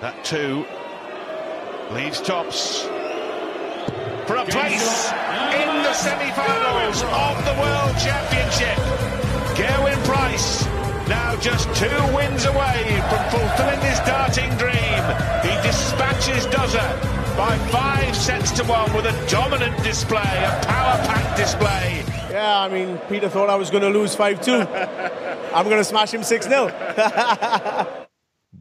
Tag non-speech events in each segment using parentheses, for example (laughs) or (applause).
That two leads tops for a place in the semi-finals of the World Championship. Gerwin Price now just two wins away from fulfilling his darting dream. He dispatches Dozer by five sets to one with a dominant display, a power-packed display. Yeah, I mean, Peter thought I was going to lose 5-2. (laughs) I'm going to smash him 6-0. (laughs)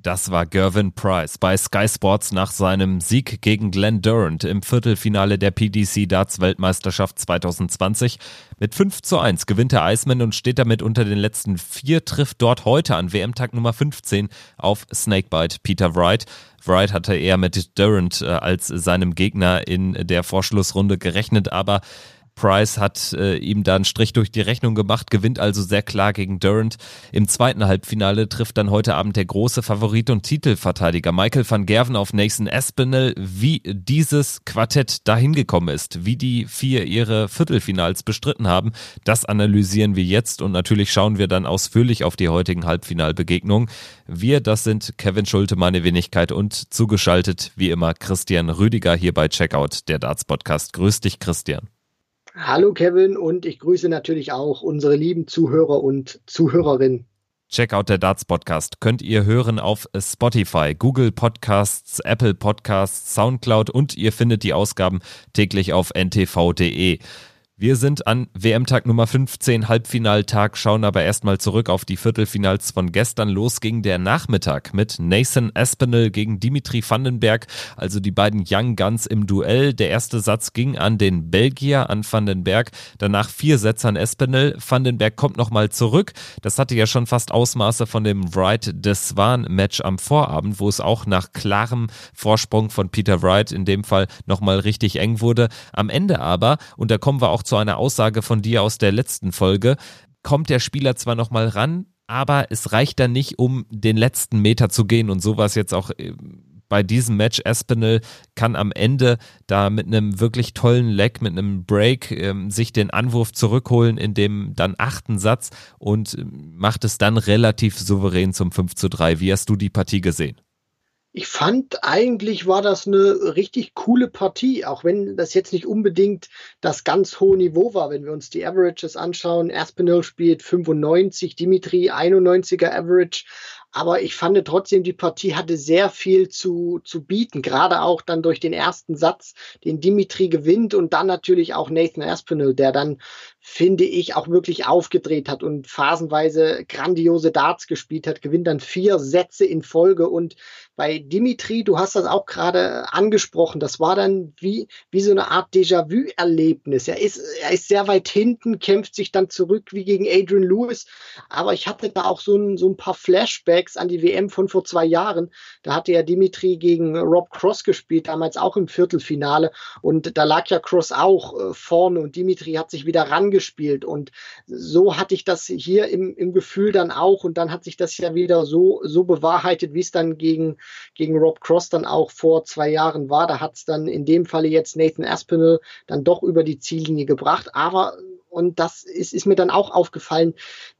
Das war Gervin Price bei Sky Sports nach seinem Sieg gegen Glenn Durant im Viertelfinale der PDC Darts Weltmeisterschaft 2020. Mit 5 zu 1 gewinnt der Iceman und steht damit unter den letzten vier, trifft dort heute an WM-Tag Nummer 15 auf Snakebite Peter Wright. Wright hatte eher mit Durant äh, als seinem Gegner in der Vorschlussrunde gerechnet, aber Price hat äh, ihm da einen Strich durch die Rechnung gemacht, gewinnt also sehr klar gegen Durant. Im zweiten Halbfinale trifft dann heute Abend der große Favorit und Titelverteidiger Michael van Gerven auf Nathan Espinel. Wie dieses Quartett dahin gekommen ist, wie die vier ihre Viertelfinals bestritten haben, das analysieren wir jetzt und natürlich schauen wir dann ausführlich auf die heutigen Halbfinalbegegnungen. Wir, das sind Kevin Schulte, meine Wenigkeit und zugeschaltet wie immer Christian Rüdiger hier bei Checkout, der Darts Podcast. Grüß dich, Christian. Hallo Kevin und ich grüße natürlich auch unsere lieben Zuhörer und Zuhörerinnen. Checkout der Darts Podcast könnt ihr hören auf Spotify, Google Podcasts, Apple Podcasts, Soundcloud und ihr findet die Ausgaben täglich auf ntv.de. Wir sind an WM-Tag Nummer 15, Halbfinaltag, schauen aber erstmal zurück auf die Viertelfinals von gestern. Los ging der Nachmittag mit Nathan Aspinall gegen Dimitri Vandenberg, also die beiden Young Guns im Duell. Der erste Satz ging an den Belgier, an Vandenberg, danach vier Sätze an Aspinall. Vandenberg kommt nochmal zurück. Das hatte ja schon fast Ausmaße von dem Wright Swan Match am Vorabend, wo es auch nach klarem Vorsprung von Peter Wright in dem Fall nochmal richtig eng wurde. Am Ende aber, und da kommen wir auch zu einer Aussage von dir aus der letzten Folge, kommt der Spieler zwar nochmal ran, aber es reicht dann nicht, um den letzten Meter zu gehen und sowas jetzt auch äh, bei diesem Match. Aspinall kann am Ende da mit einem wirklich tollen Leg, mit einem Break ähm, sich den Anwurf zurückholen in dem dann achten Satz und äh, macht es dann relativ souverän zum 5 zu 3. Wie hast du die Partie gesehen? Ich fand eigentlich war das eine richtig coole Partie, auch wenn das jetzt nicht unbedingt das ganz hohe Niveau war. Wenn wir uns die Averages anschauen, Aspinall spielt 95, Dimitri 91er Average. Aber ich fand trotzdem, die Partie hatte sehr viel zu, zu bieten, gerade auch dann durch den ersten Satz, den Dimitri gewinnt und dann natürlich auch Nathan Aspinall, der dann finde ich, auch wirklich aufgedreht hat und phasenweise grandiose Darts gespielt hat, gewinnt dann vier Sätze in Folge. Und bei Dimitri, du hast das auch gerade angesprochen, das war dann wie, wie so eine Art Déjà-vu-Erlebnis. Er ist, er ist sehr weit hinten, kämpft sich dann zurück wie gegen Adrian Lewis. Aber ich hatte da auch so ein, so ein paar Flashbacks an die WM von vor zwei Jahren. Da hatte ja Dimitri gegen Rob Cross gespielt, damals auch im Viertelfinale. Und da lag ja Cross auch äh, vorne und Dimitri hat sich wieder ran angespielt. Und so hatte ich das hier im, im Gefühl dann auch. Und dann hat sich das ja wieder so, so bewahrheitet, wie es dann gegen, gegen Rob Cross dann auch vor zwei Jahren war. Da hat es dann in dem Falle jetzt Nathan Aspinall dann doch über die Ziellinie gebracht. Aber und das ist, ist mir dann auch aufgefallen.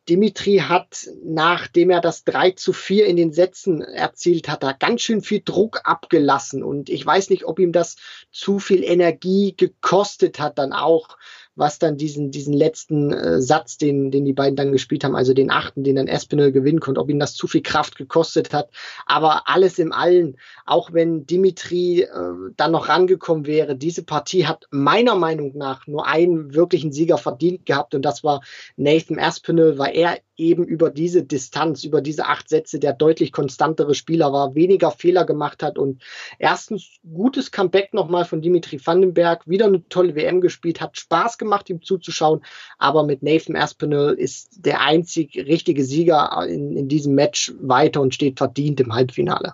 Dimitri hat, nachdem er das 3 zu 4 in den Sätzen erzielt hat, da ganz schön viel Druck abgelassen. Und ich weiß nicht, ob ihm das zu viel Energie gekostet hat, dann auch was dann diesen, diesen letzten äh, Satz, den, den die beiden dann gespielt haben, also den achten, den dann Espinel gewinnen konnte, ob ihm das zu viel Kraft gekostet hat. Aber alles im Allen, auch wenn Dimitri äh, dann noch rangekommen wäre, diese Partie hat meiner Meinung nach nur einen wirklichen Sieger verdient gehabt und das war Nathan Aspinall, weil er eben über diese Distanz, über diese acht Sätze der deutlich konstantere Spieler war, weniger Fehler gemacht hat und erstens gutes Comeback nochmal von Dimitri Vandenberg, wieder eine tolle WM gespielt, hat Spaß gemacht, ihm zuzuschauen, aber mit Nathan Aspinall ist der einzig richtige Sieger in, in diesem Match weiter und steht verdient im Halbfinale.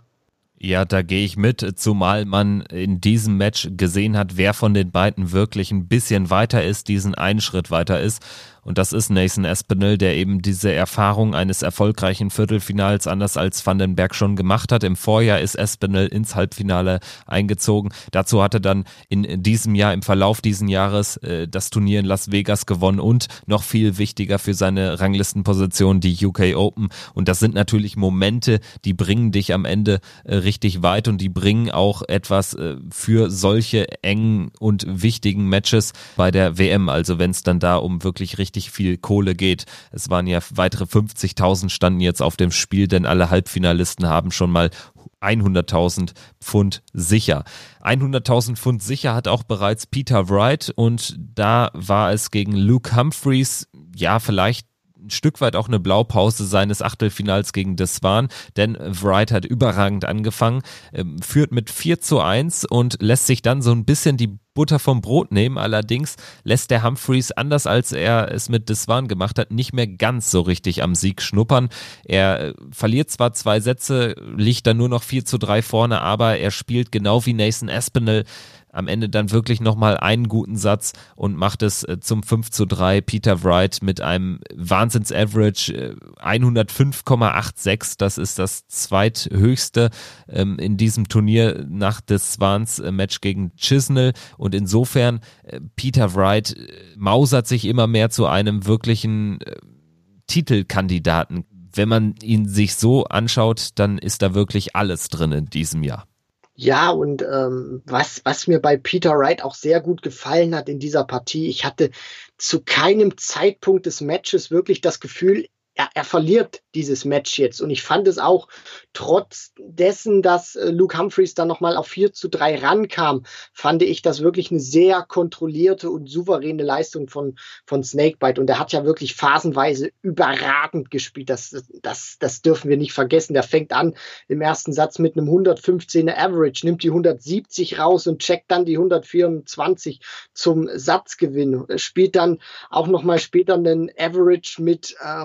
Ja, da gehe ich mit, zumal man in diesem Match gesehen hat, wer von den beiden wirklich ein bisschen weiter ist, diesen einen Schritt weiter ist. Und das ist Nathan Espinel, der eben diese Erfahrung eines erfolgreichen Viertelfinals anders als Vandenberg schon gemacht hat. Im Vorjahr ist Espinel ins Halbfinale eingezogen. Dazu hatte dann in diesem Jahr, im Verlauf dieses Jahres, äh, das Turnier in Las Vegas gewonnen und noch viel wichtiger für seine Ranglistenposition die UK Open. Und das sind natürlich Momente, die bringen dich am Ende äh, richtig weit und die bringen auch etwas äh, für solche engen und wichtigen Matches bei der WM. Also wenn es dann da um wirklich richtig viel Kohle geht. Es waren ja weitere 50.000 standen jetzt auf dem Spiel, denn alle Halbfinalisten haben schon mal 100.000 Pfund sicher. 100.000 Pfund sicher hat auch bereits Peter Wright und da war es gegen Luke Humphreys, ja, vielleicht ein Stück weit auch eine Blaupause seines Achtelfinals gegen Deswan, denn Wright hat überragend angefangen, ähm, führt mit 4 zu 1 und lässt sich dann so ein bisschen die Butter vom Brot nehmen. Allerdings lässt der Humphreys, anders als er es mit Deswan gemacht hat, nicht mehr ganz so richtig am Sieg schnuppern. Er äh, verliert zwar zwei Sätze, liegt dann nur noch 4 zu 3 vorne, aber er spielt genau wie Nathan Aspinall am Ende dann wirklich nochmal einen guten Satz und macht es äh, zum 5 zu 3. Peter Wright mit einem Wahnsinns-Average 105,86. Äh, das ist das zweithöchste ähm, in diesem Turnier nach des Swans-Match gegen Chisnell. Und insofern, äh, Peter Wright mausert sich immer mehr zu einem wirklichen Titelkandidaten. Wenn man ihn sich so anschaut, dann ist da wirklich alles drin in diesem Jahr. Ja, und ähm, was, was mir bei Peter Wright auch sehr gut gefallen hat in dieser Partie, ich hatte zu keinem Zeitpunkt des Matches wirklich das Gefühl, er, er verliert dieses Match jetzt. Und ich fand es auch trotz dessen, dass äh, Luke Humphreys dann nochmal auf 4 zu 3 rankam, fand ich das wirklich eine sehr kontrollierte und souveräne Leistung von, von Snakebite. Und er hat ja wirklich phasenweise überragend gespielt. Das, das, das dürfen wir nicht vergessen. Der fängt an im ersten Satz mit einem 115er Average, nimmt die 170 raus und checkt dann die 124 zum Satzgewinn. Spielt dann auch nochmal später einen Average mit äh,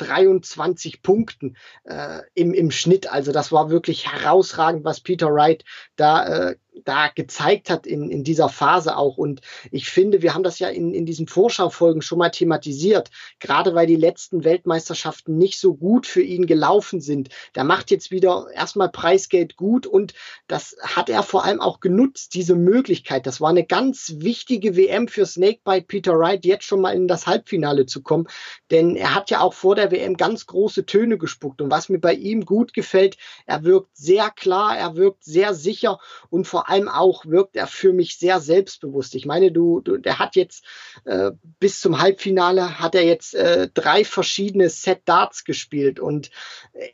123 20 Punkten äh, im, im Schnitt. Also das war wirklich herausragend, was Peter Wright da äh, da gezeigt hat in, in dieser Phase auch. Und ich finde, wir haben das ja in, in diesen Vorschaufolgen schon mal thematisiert, gerade weil die letzten Weltmeisterschaften nicht so gut für ihn gelaufen sind. Der macht jetzt wieder erstmal Preisgeld gut und das hat er vor allem auch genutzt, diese Möglichkeit. Das war eine ganz wichtige WM für Snakebite Peter Wright, jetzt schon mal in das Halbfinale zu kommen. Denn er hat ja auch vor der WM ganz große Töne gespuckt. Und was mir bei ihm gut gefällt, er wirkt sehr klar, er wirkt sehr sicher und vor allem auch wirkt er für mich sehr selbstbewusst. Ich meine, du, du der hat jetzt äh, bis zum Halbfinale hat er jetzt äh, drei verschiedene Set Darts gespielt und äh,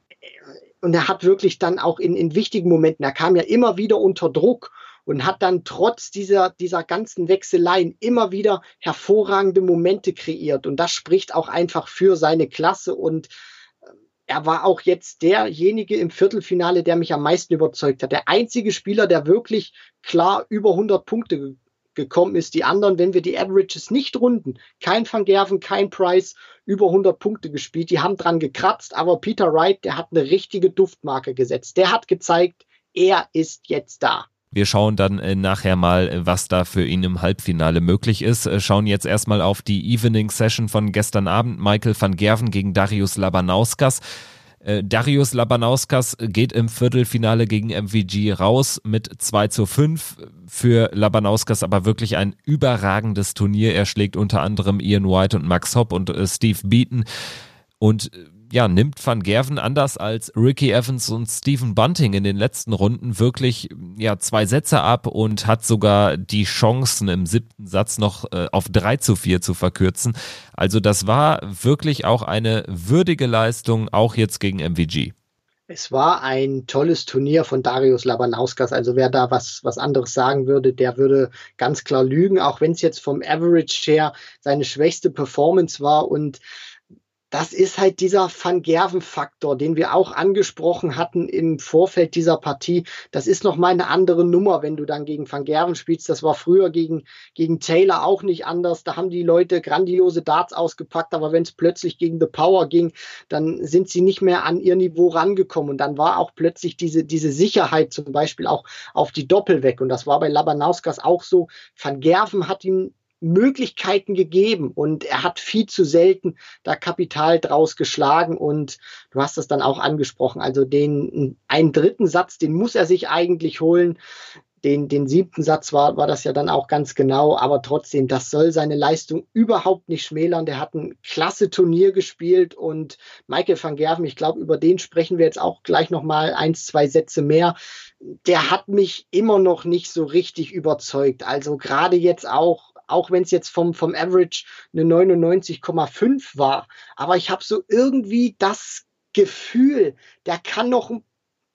und er hat wirklich dann auch in, in wichtigen Momenten, er kam ja immer wieder unter Druck und hat dann trotz dieser, dieser ganzen Wechseleien immer wieder hervorragende Momente kreiert. Und das spricht auch einfach für seine Klasse und er war auch jetzt derjenige im Viertelfinale, der mich am meisten überzeugt hat. Der einzige Spieler, der wirklich klar über 100 Punkte gekommen ist. Die anderen, wenn wir die Averages nicht runden, kein Van Gerven, kein Price, über 100 Punkte gespielt. Die haben dran gekratzt, aber Peter Wright, der hat eine richtige Duftmarke gesetzt. Der hat gezeigt, er ist jetzt da. Wir schauen dann äh, nachher mal, äh, was da für ihn im Halbfinale möglich ist. Äh, schauen jetzt erstmal auf die Evening Session von gestern Abend. Michael van Gerven gegen Darius Labanauskas. Darius Labanauskas geht im Viertelfinale gegen MVG raus mit 2 zu 5. Für Labanauskas aber wirklich ein überragendes Turnier. Er schlägt unter anderem Ian White und Max Hopp und Steve Beaton. Und ja, nimmt Van Gerven anders als Ricky Evans und Stephen Bunting in den letzten Runden wirklich ja zwei Sätze ab und hat sogar die Chancen im siebten Satz noch äh, auf 3 zu 4 zu verkürzen. Also das war wirklich auch eine würdige Leistung, auch jetzt gegen MVG. Es war ein tolles Turnier von Darius Labanauskas. Also wer da was, was anderes sagen würde, der würde ganz klar lügen, auch wenn es jetzt vom Average her seine schwächste Performance war und das ist halt dieser Van Gerven-Faktor, den wir auch angesprochen hatten im Vorfeld dieser Partie. Das ist nochmal eine andere Nummer, wenn du dann gegen Van Gerven spielst. Das war früher gegen, gegen Taylor auch nicht anders. Da haben die Leute grandiose Darts ausgepackt, aber wenn es plötzlich gegen The Power ging, dann sind sie nicht mehr an ihr Niveau rangekommen. Und dann war auch plötzlich diese, diese Sicherheit zum Beispiel auch auf die Doppel weg. Und das war bei Labanauskas auch so. Van Gerven hat ihm Möglichkeiten gegeben und er hat viel zu selten da Kapital draus geschlagen und du hast es dann auch angesprochen, also den einen dritten Satz, den muss er sich eigentlich holen. Den, den siebten Satz war, war das ja dann auch ganz genau, aber trotzdem, das soll seine Leistung überhaupt nicht schmälern. Der hat ein klasse Turnier gespielt und Michael van Gerven, ich glaube, über den sprechen wir jetzt auch gleich nochmal eins, zwei Sätze mehr. Der hat mich immer noch nicht so richtig überzeugt. Also gerade jetzt auch auch wenn es jetzt vom, vom Average eine 99,5 war. Aber ich habe so irgendwie das Gefühl, der kann noch ein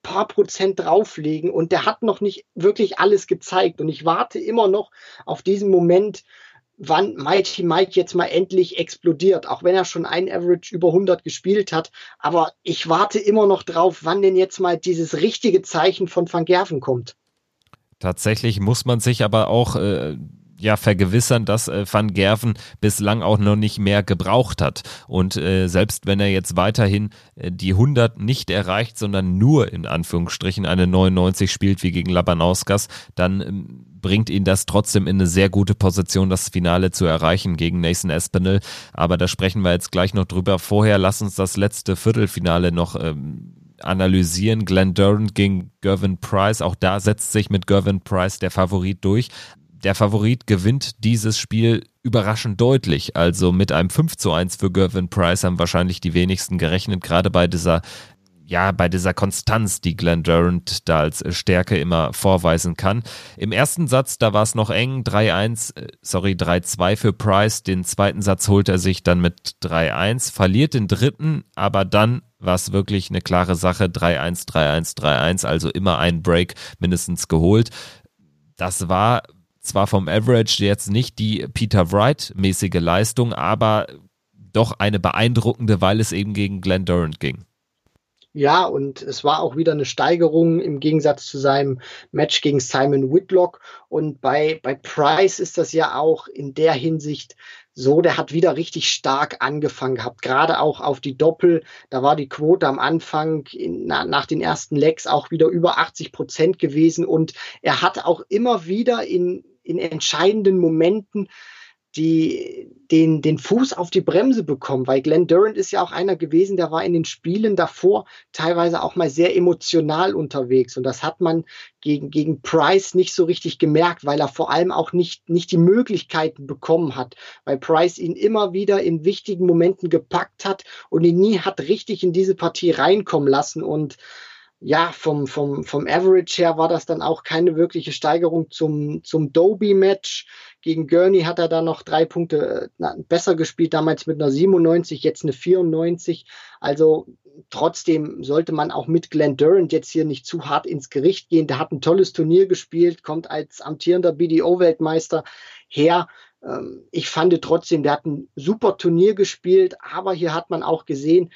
paar Prozent drauflegen und der hat noch nicht wirklich alles gezeigt. Und ich warte immer noch auf diesen Moment, wann Mighty Mike jetzt mal endlich explodiert, auch wenn er schon ein Average über 100 gespielt hat. Aber ich warte immer noch drauf, wann denn jetzt mal dieses richtige Zeichen von Van Gerven kommt. Tatsächlich muss man sich aber auch äh, ja vergewissern, dass äh, Van Gerven bislang auch noch nicht mehr gebraucht hat. Und äh, selbst wenn er jetzt weiterhin äh, die 100 nicht erreicht, sondern nur in Anführungsstrichen eine 99 spielt wie gegen Labanauskas, dann ähm, bringt ihn das trotzdem in eine sehr gute Position, das Finale zu erreichen gegen Nathan Espinel. Aber da sprechen wir jetzt gleich noch drüber. Vorher lass uns das letzte Viertelfinale noch ähm, analysieren. Glenn Durant gegen Gervin Price. Auch da setzt sich mit Gervin Price der Favorit durch der Favorit gewinnt dieses Spiel überraschend deutlich. Also mit einem 5 zu 1 für Gervin Price haben wahrscheinlich die wenigsten gerechnet, gerade bei dieser ja, bei dieser Konstanz, die Glenn Durant da als Stärke immer vorweisen kann. Im ersten Satz, da war es noch eng, 3-1, äh, sorry, 3-2 für Price. Den zweiten Satz holt er sich dann mit 3-1, verliert den dritten, aber dann war es wirklich eine klare Sache, 3-1, 3-1, 3-1, also immer ein Break mindestens geholt. Das war zwar vom Average jetzt nicht die Peter Wright-mäßige Leistung, aber doch eine beeindruckende, weil es eben gegen Glenn Durant ging. Ja, und es war auch wieder eine Steigerung im Gegensatz zu seinem Match gegen Simon Whitlock. Und bei, bei Price ist das ja auch in der Hinsicht so, der hat wieder richtig stark angefangen gehabt, gerade auch auf die Doppel. Da war die Quote am Anfang in, na, nach den ersten Legs auch wieder über 80 Prozent gewesen und er hat auch immer wieder in, in entscheidenden Momenten die, den, den Fuß auf die Bremse bekommen, weil Glenn Durant ist ja auch einer gewesen, der war in den Spielen davor teilweise auch mal sehr emotional unterwegs. Und das hat man gegen, gegen Price nicht so richtig gemerkt, weil er vor allem auch nicht, nicht die Möglichkeiten bekommen hat, weil Price ihn immer wieder in wichtigen Momenten gepackt hat und ihn nie hat richtig in diese Partie reinkommen lassen. Und ja, vom, vom, vom Average her war das dann auch keine wirkliche Steigerung zum, zum Doby-Match. Gegen Gurney hat er da noch drei Punkte na, besser gespielt, damals mit einer 97, jetzt eine 94. Also trotzdem sollte man auch mit Glenn Durant jetzt hier nicht zu hart ins Gericht gehen. Der hat ein tolles Turnier gespielt, kommt als amtierender BDO-Weltmeister her. Ähm, ich fand trotzdem, der hat ein super Turnier gespielt, aber hier hat man auch gesehen,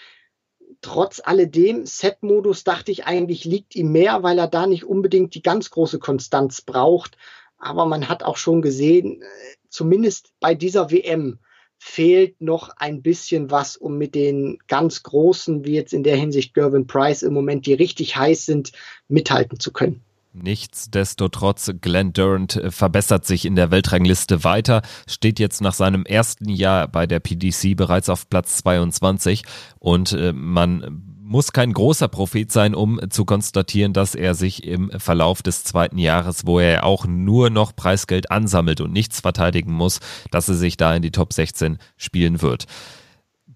trotz alledem, Set-Modus dachte ich eigentlich liegt ihm mehr, weil er da nicht unbedingt die ganz große Konstanz braucht. Aber man hat auch schon gesehen, äh, zumindest bei dieser WM fehlt noch ein bisschen was, um mit den ganz Großen, wie jetzt in der Hinsicht Gervin Price im Moment, die richtig heiß sind, mithalten zu können. Nichtsdestotrotz, Glenn Durant äh, verbessert sich in der Weltrangliste weiter, steht jetzt nach seinem ersten Jahr bei der PDC bereits auf Platz 22 und äh, man muss kein großer Prophet sein, um zu konstatieren, dass er sich im Verlauf des zweiten Jahres, wo er auch nur noch Preisgeld ansammelt und nichts verteidigen muss, dass er sich da in die Top 16 spielen wird.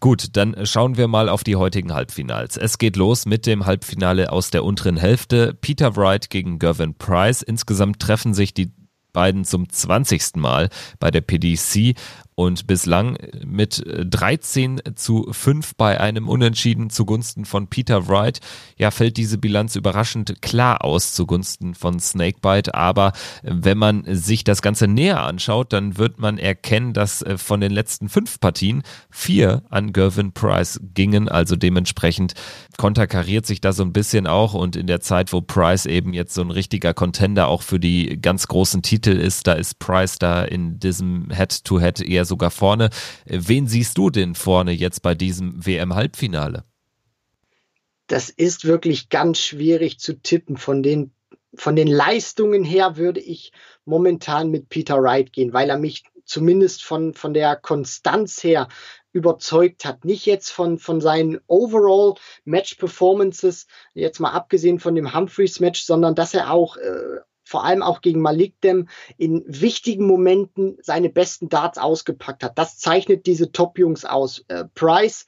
Gut, dann schauen wir mal auf die heutigen Halbfinals. Es geht los mit dem Halbfinale aus der unteren Hälfte. Peter Wright gegen Gervin Price. Insgesamt treffen sich die beiden zum 20. Mal bei der PDC und bislang mit 13 zu 5 bei einem Unentschieden zugunsten von Peter Wright. Ja, fällt diese Bilanz überraschend klar aus zugunsten von Snakebite, aber wenn man sich das Ganze näher anschaut, dann wird man erkennen, dass äh, von den letzten fünf Partien vier an Gervin Price gingen, also dementsprechend konterkariert sich das so ein bisschen auch. Und in der Zeit, wo Price eben jetzt so ein richtiger Contender auch für die ganz großen Titel ist, da ist Price da in diesem Head-to-Head -Head eher sogar vorne. Wen siehst du denn vorne jetzt bei diesem WM-Halbfinale? Das ist wirklich ganz schwierig zu tippen. Von den, von den Leistungen her würde ich momentan mit Peter Wright gehen, weil er mich zumindest von, von der Konstanz her überzeugt hat. Nicht jetzt von, von seinen Overall Match Performances, jetzt mal abgesehen von dem Humphreys Match, sondern dass er auch äh, vor allem auch gegen Malik Dem in wichtigen Momenten seine besten Darts ausgepackt hat. Das zeichnet diese Top-Jungs aus. Äh, Price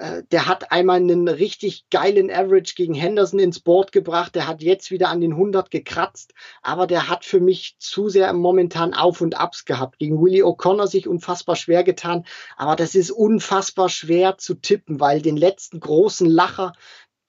äh, der hat einmal einen richtig geilen Average gegen Henderson ins Board gebracht. Der hat jetzt wieder an den 100 gekratzt, aber der hat für mich zu sehr momentan Auf und Abs gehabt. Gegen Willie O'Connor sich unfassbar schwer getan, aber das ist unfassbar schwer zu tippen, weil den letzten großen Lacher,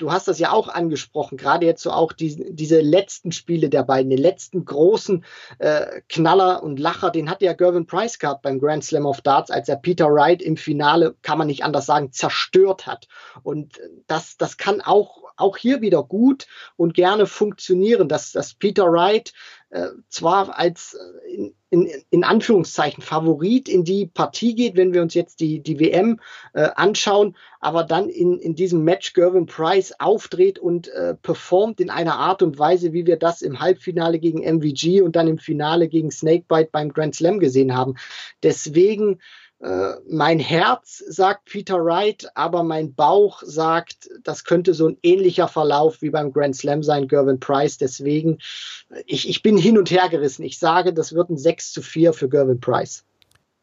du hast das ja auch angesprochen, gerade jetzt so auch die, diese letzten Spiele der beiden, den letzten großen äh, Knaller und Lacher, den hat ja Gervin Price gehabt beim Grand Slam of Darts, als er Peter Wright im Finale, kann man nicht anders sagen, zerstört hat. Und das, das kann auch, auch hier wieder gut und gerne funktionieren, dass, dass Peter Wright äh, zwar als äh, in, in, in Anführungszeichen Favorit in die Partie geht, wenn wir uns jetzt die, die WM äh, anschauen, aber dann in, in diesem Match Gervin Price aufdreht und äh, performt in einer Art und Weise, wie wir das im Halbfinale gegen MVG und dann im Finale gegen Snakebite beim Grand Slam gesehen haben. Deswegen äh, mein Herz sagt Peter Wright, aber mein Bauch sagt, das könnte so ein ähnlicher Verlauf wie beim Grand Slam sein, Gervin Price. Deswegen, ich, ich bin hin und her gerissen. Ich sage, das wird ein 6 zu 4 für Gervin Price.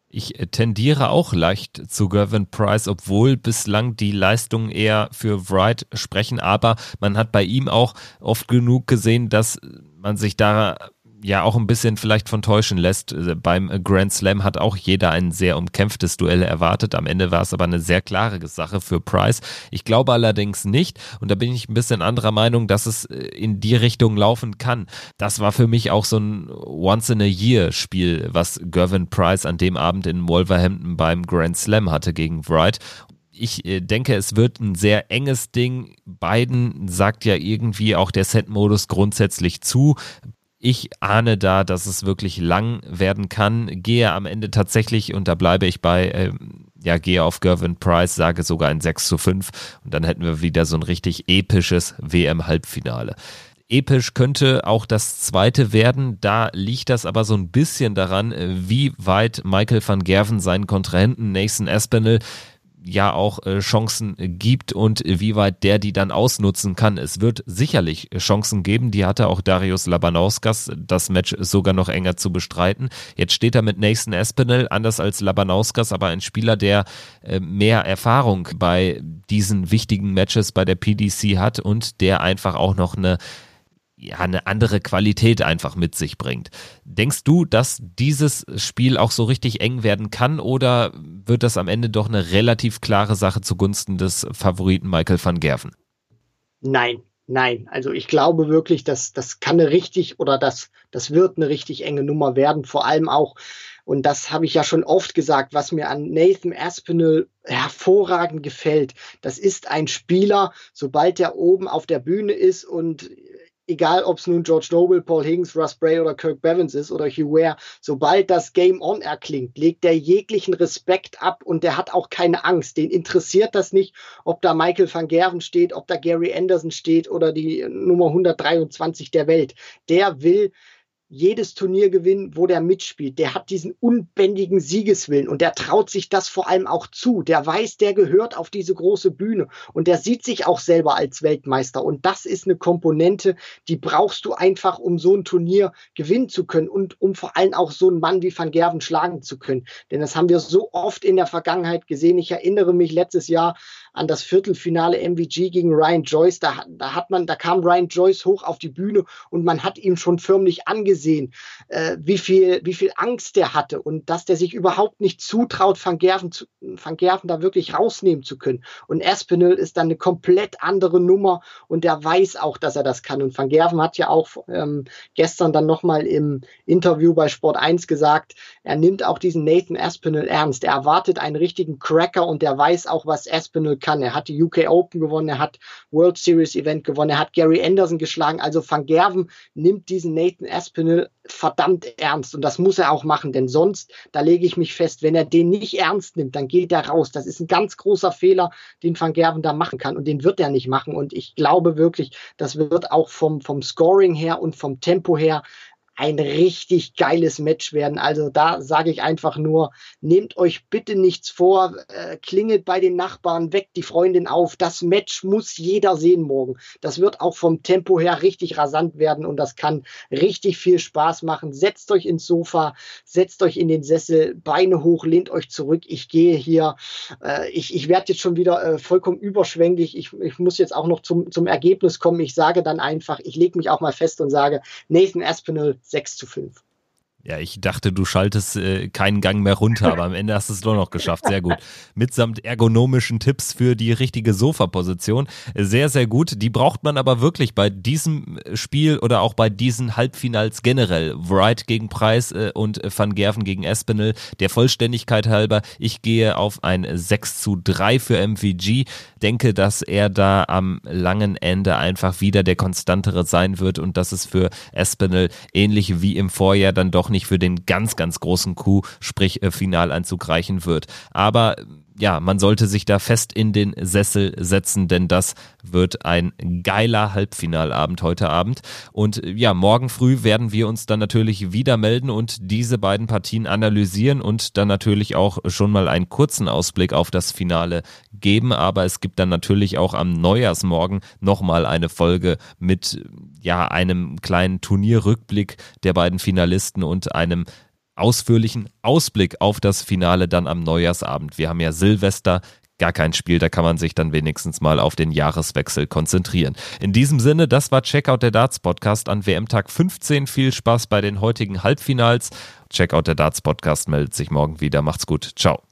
Ich äh, tendiere auch leicht zu Gervin Price, obwohl bislang die Leistungen eher für Wright sprechen. Aber man hat bei ihm auch oft genug gesehen, dass man sich da ja auch ein bisschen vielleicht von täuschen lässt. Äh, beim Grand Slam hat auch jeder ein sehr umkämpftes Duell erwartet. Am Ende war es aber eine sehr klare Sache für Price. Ich glaube allerdings nicht, und da bin ich ein bisschen anderer Meinung, dass es äh, in die Richtung laufen kann. Das war für mich auch so ein Once-in-a-Year-Spiel, was Gervin Price an dem Abend in Wolverhampton beim Grand Slam hatte gegen Wright ich äh, denke, es wird ein sehr enges Ding. Beiden sagt ja irgendwie auch der Set-Modus grundsätzlich zu. Ich ahne da, dass es wirklich lang werden kann, gehe am Ende tatsächlich, und da bleibe ich bei, äh, ja, gehe auf Gervin Price, sage sogar ein 6 zu 5 und dann hätten wir wieder so ein richtig episches WM-Halbfinale. Episch könnte auch das zweite werden. Da liegt das aber so ein bisschen daran, äh, wie weit Michael van Gerven seinen Kontrahenten Nathan Aspinall ja auch äh, Chancen gibt und wie weit der die dann ausnutzen kann. Es wird sicherlich Chancen geben, die hatte auch Darius Labanauskas, das Match sogar noch enger zu bestreiten. Jetzt steht er mit Nathan Espinel, anders als Labanauskas, aber ein Spieler, der äh, mehr Erfahrung bei diesen wichtigen Matches bei der PDC hat und der einfach auch noch eine ja, eine andere Qualität einfach mit sich bringt. Denkst du, dass dieses Spiel auch so richtig eng werden kann oder wird das am Ende doch eine relativ klare Sache zugunsten des Favoriten Michael van Gerven? Nein, nein. Also ich glaube wirklich, dass das kann eine richtig oder das, das wird eine richtig enge Nummer werden. Vor allem auch, und das habe ich ja schon oft gesagt, was mir an Nathan Aspinall hervorragend gefällt. Das ist ein Spieler, sobald er oben auf der Bühne ist und egal ob es nun George Noble, Paul Higgins, Russ Bray oder Kirk Bevins ist oder Hugh Ware, sobald das Game On erklingt, legt er jeglichen Respekt ab und der hat auch keine Angst. Den interessiert das nicht, ob da Michael van Gerven steht, ob da Gary Anderson steht oder die Nummer 123 der Welt. Der will jedes Turnier gewinnen, wo der mitspielt. Der hat diesen unbändigen Siegeswillen und der traut sich das vor allem auch zu. Der weiß, der gehört auf diese große Bühne und der sieht sich auch selber als Weltmeister. Und das ist eine Komponente, die brauchst du einfach, um so ein Turnier gewinnen zu können und um vor allem auch so einen Mann wie Van Gerven schlagen zu können. Denn das haben wir so oft in der Vergangenheit gesehen. Ich erinnere mich letztes Jahr an das Viertelfinale MVG gegen Ryan Joyce. Da, da hat man, da kam Ryan Joyce hoch auf die Bühne und man hat ihm schon förmlich angesehen, äh, wie viel, wie viel Angst der hatte und dass der sich überhaupt nicht zutraut, Van Gerven, zu, Van Gerven da wirklich rausnehmen zu können. Und Espinel ist dann eine komplett andere Nummer und der weiß auch, dass er das kann. Und Van Gerven hat ja auch ähm, gestern dann nochmal im Interview bei Sport 1 gesagt, er nimmt auch diesen Nathan Espinel ernst. Er erwartet einen richtigen Cracker und der weiß auch, was Espinel kann kann. Er hat die UK Open gewonnen, er hat World Series Event gewonnen, er hat Gary Anderson geschlagen. Also Van Gerven nimmt diesen Nathan Aspinall verdammt ernst und das muss er auch machen, denn sonst, da lege ich mich fest, wenn er den nicht ernst nimmt, dann geht er raus. Das ist ein ganz großer Fehler, den Van Gerven da machen kann und den wird er nicht machen und ich glaube wirklich, das wird auch vom, vom Scoring her und vom Tempo her ein richtig geiles Match werden. Also da sage ich einfach nur, nehmt euch bitte nichts vor, äh, klingelt bei den Nachbarn, weckt die Freundin auf. Das Match muss jeder sehen morgen. Das wird auch vom Tempo her richtig rasant werden und das kann richtig viel Spaß machen. Setzt euch ins Sofa, setzt euch in den Sessel, Beine hoch, lehnt euch zurück. Ich gehe hier, äh, ich, ich werde jetzt schon wieder äh, vollkommen überschwänglich. Ich, ich muss jetzt auch noch zum, zum Ergebnis kommen. Ich sage dann einfach, ich lege mich auch mal fest und sage, Nathan Aspinall 6 zu 5. Ja, ich dachte, du schaltest äh, keinen Gang mehr runter, aber am Ende hast du es doch noch geschafft. Sehr gut. Mitsamt ergonomischen Tipps für die richtige Sofaposition. Sehr, sehr gut. Die braucht man aber wirklich bei diesem Spiel oder auch bei diesen Halbfinals generell. Wright gegen Preis äh, und Van Gerven gegen Espinel. Der Vollständigkeit halber, ich gehe auf ein 6 zu 3 für MVG. Denke, dass er da am langen Ende einfach wieder der konstantere sein wird und dass es für Espinel ähnlich wie im Vorjahr dann doch nicht für den ganz, ganz großen Coup, sprich äh, Finaleinzug reichen wird. Aber ja, man sollte sich da fest in den Sessel setzen, denn das wird ein geiler Halbfinalabend heute Abend. Und ja, morgen früh werden wir uns dann natürlich wieder melden und diese beiden Partien analysieren und dann natürlich auch schon mal einen kurzen Ausblick auf das Finale geben. Aber es gibt dann natürlich auch am Neujahrsmorgen nochmal eine Folge mit ja, einem kleinen Turnierrückblick der beiden Finalisten und einem ausführlichen Ausblick auf das Finale dann am Neujahrsabend. Wir haben ja Silvester, gar kein Spiel, da kann man sich dann wenigstens mal auf den Jahreswechsel konzentrieren. In diesem Sinne, das war Checkout der Darts Podcast an WM-Tag 15. Viel Spaß bei den heutigen Halbfinals. Checkout der Darts Podcast meldet sich morgen wieder. Macht's gut. Ciao.